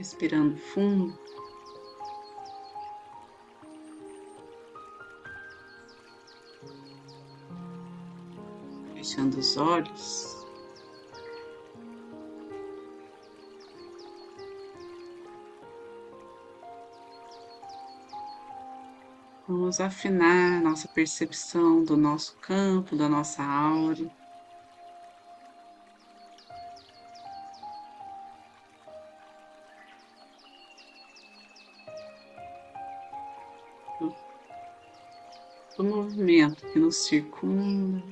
Respirando fundo. Fechando os olhos. Vamos afinar nossa percepção do nosso campo, da nossa aura. Do movimento que nos circunda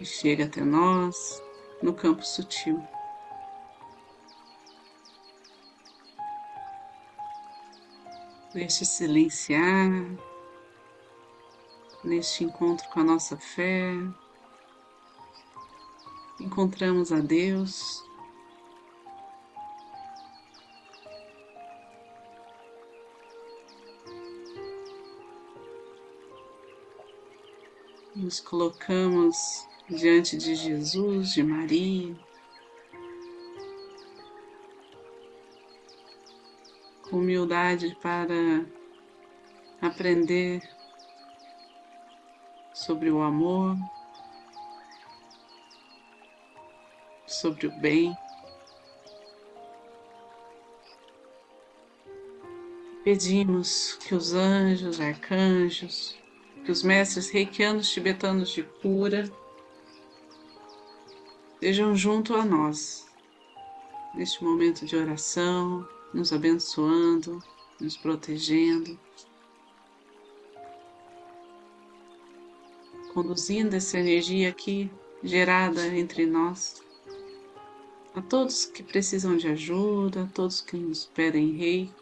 e chega até nós no campo sutil. neste silenciar, neste encontro com a nossa fé. Encontramos a Deus. Nos colocamos diante de Jesus, de Maria. humildade para aprender sobre o amor, sobre o bem. Pedimos que os anjos, arcanjos, que os mestres reikianos tibetanos de cura estejam junto a nós neste momento de oração, nos abençoando, nos protegendo, conduzindo essa energia aqui gerada entre nós. A todos que precisam de ajuda, a todos que nos pedem rei.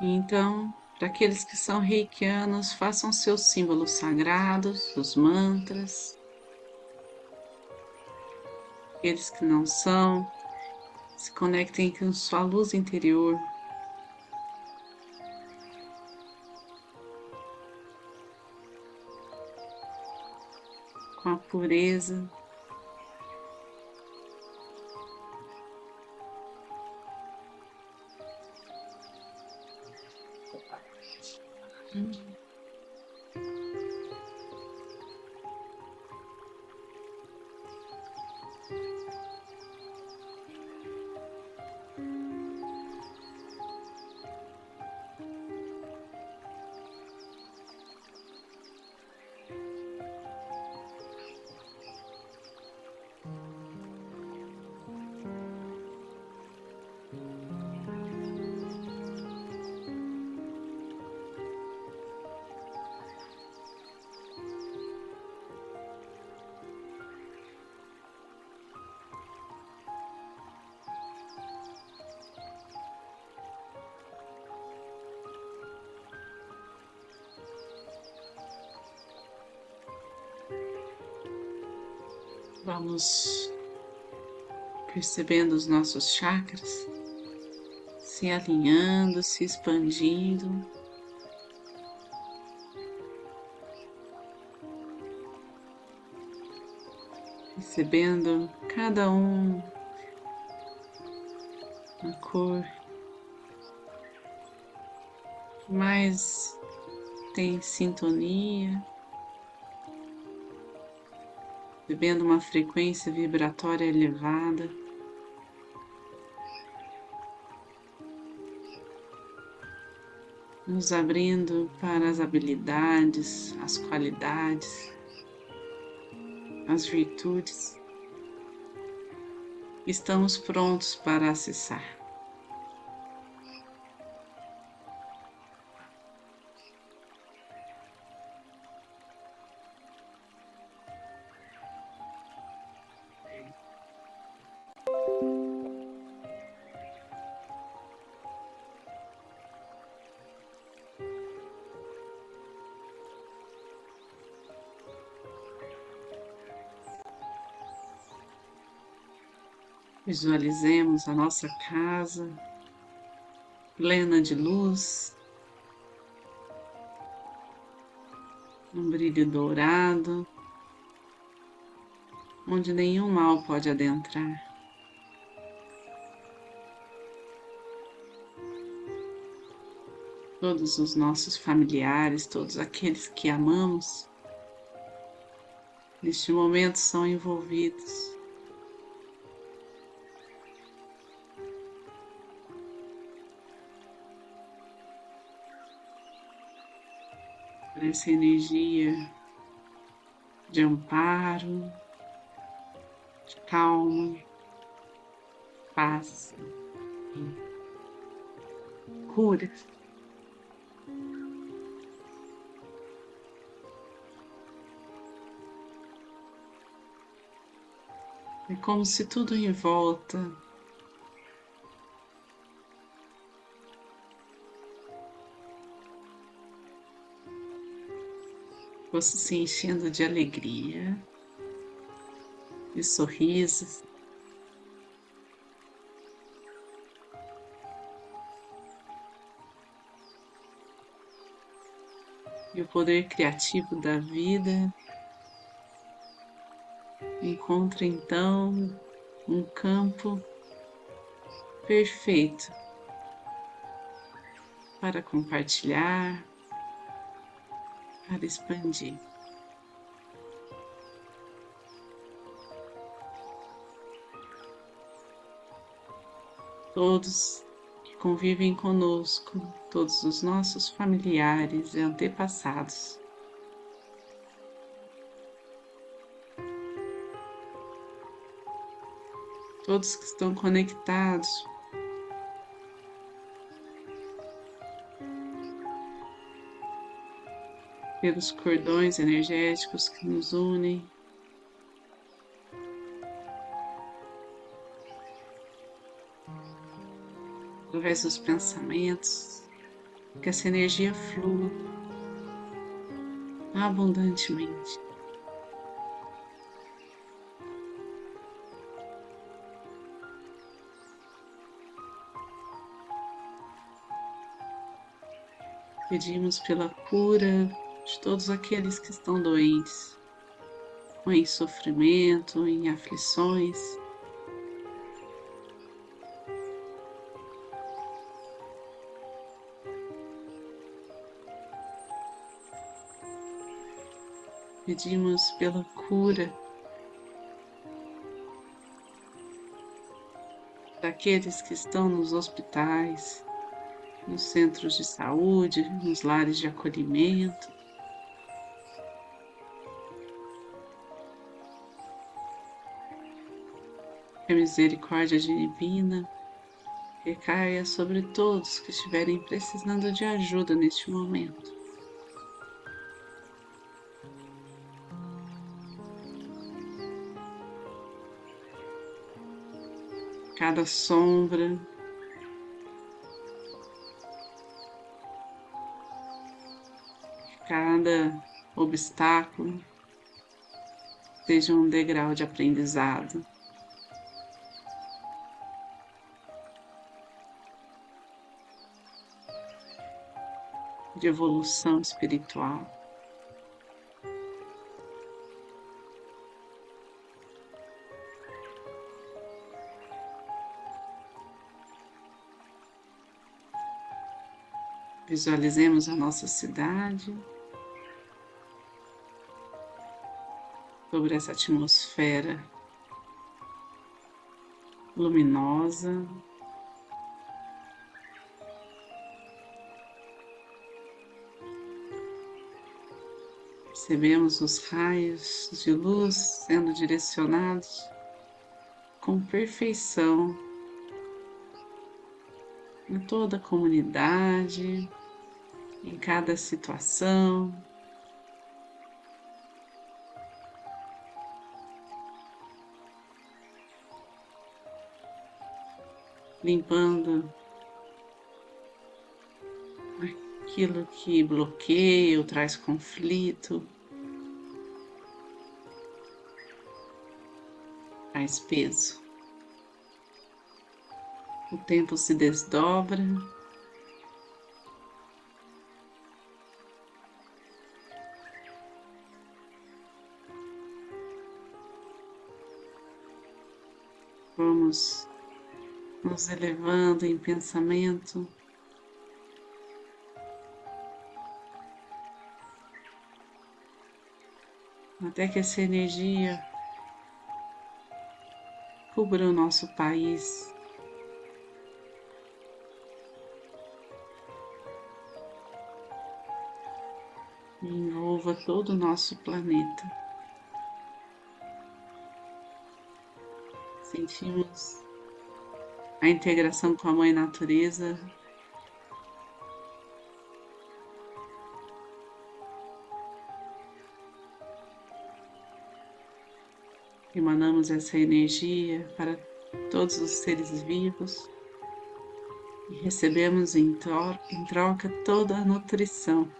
Então, para aqueles que são reikianos, façam seus símbolos sagrados, os mantras, aqueles que não são, se conectem com sua luz interior. Com a pureza. Amen. Vamos percebendo os nossos chakras se alinhando, se expandindo. Percebendo cada um a cor mais tem sintonia. Vivendo uma frequência vibratória elevada. Nos abrindo para as habilidades, as qualidades, as virtudes. Estamos prontos para acessar. Visualizemos a nossa casa plena de luz, um brilho dourado, onde nenhum mal pode adentrar. Todos os nossos familiares, todos aqueles que amamos, neste momento são envolvidos por essa energia de amparo, de calma, paz, cura. É como se tudo em volta fosse se enchendo de alegria, de sorrisos. E o poder criativo da vida encontra então um campo perfeito para compartilhar, para expandir. Todos que convivem conosco, todos os nossos familiares e antepassados. Todos que estão conectados pelos cordões energéticos que nos unem. Através dos pensamentos, que essa energia flua abundantemente. Pedimos pela cura de todos aqueles que estão doentes, ou em sofrimento, em aflições. Pedimos pela cura daqueles que estão nos hospitais, nos centros de saúde, nos lares de acolhimento. Que a misericórdia divina recaia sobre todos que estiverem precisando de ajuda neste momento. Cada sombra, cada obstáculo seja um degrau de aprendizado. De evolução espiritual. Visualizemos a nossa cidade sobre essa atmosfera luminosa. Percebemos os raios de luz sendo direcionados com perfeição em toda a comunidade, em cada situação. Limpando aquilo que bloqueia ou traz conflito. Traz peso. O tempo se desdobra. Vamos nos elevando em pensamento. Até que essa energia cubra o nosso país. E envolva todo o nosso planeta. Sentimos a integração com a Mãe Natureza. Emanamos essa energia para todos os seres vivos e recebemos em, em troca toda a nutrição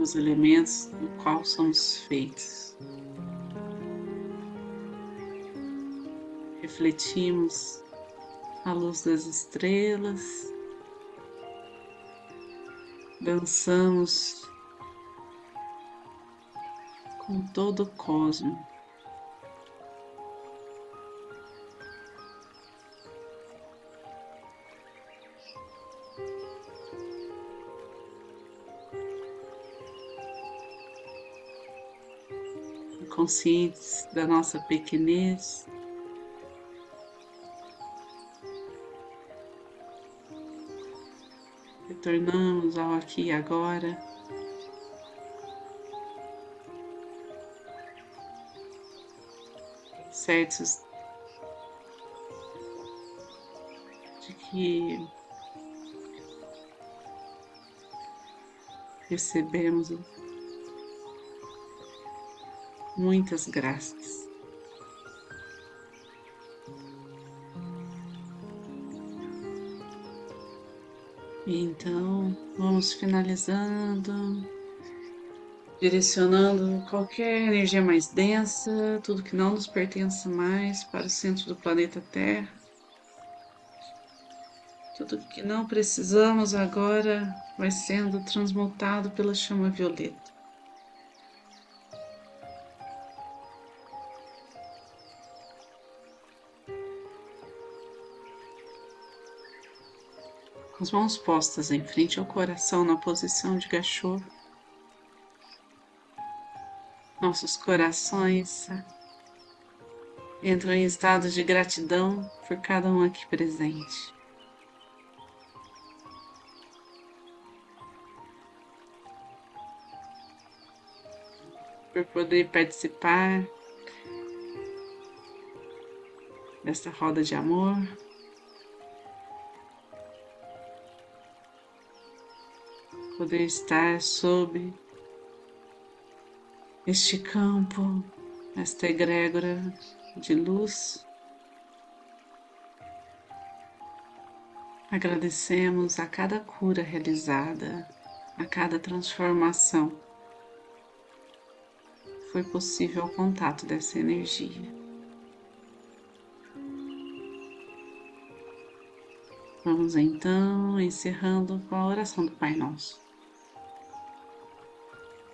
os elementos do qual somos feitos. Refletimos a luz das estrelas, dançamos com todo o cosmos. conscientes da nossa pequenez. Retornamos ao aqui e agora. Certos de que recebemos Muitas graças. Então, vamos finalizando, direcionando qualquer energia mais densa, tudo que não nos pertença mais para o centro do planeta Terra. Tudo que não precisamos agora vai sendo transmutado pela chama violeta. Com as mãos postas em frente ao coração na posição de gachô. Nossos corações entram em estado de gratidão por cada um aqui presente. Por poder participar desta roda de amor. Poder estar sob este campo, esta egrégora de luz. Agradecemos a cada cura realizada, a cada transformação. Foi possível o contato dessa energia. Vamos então encerrando com a oração do Pai Nosso.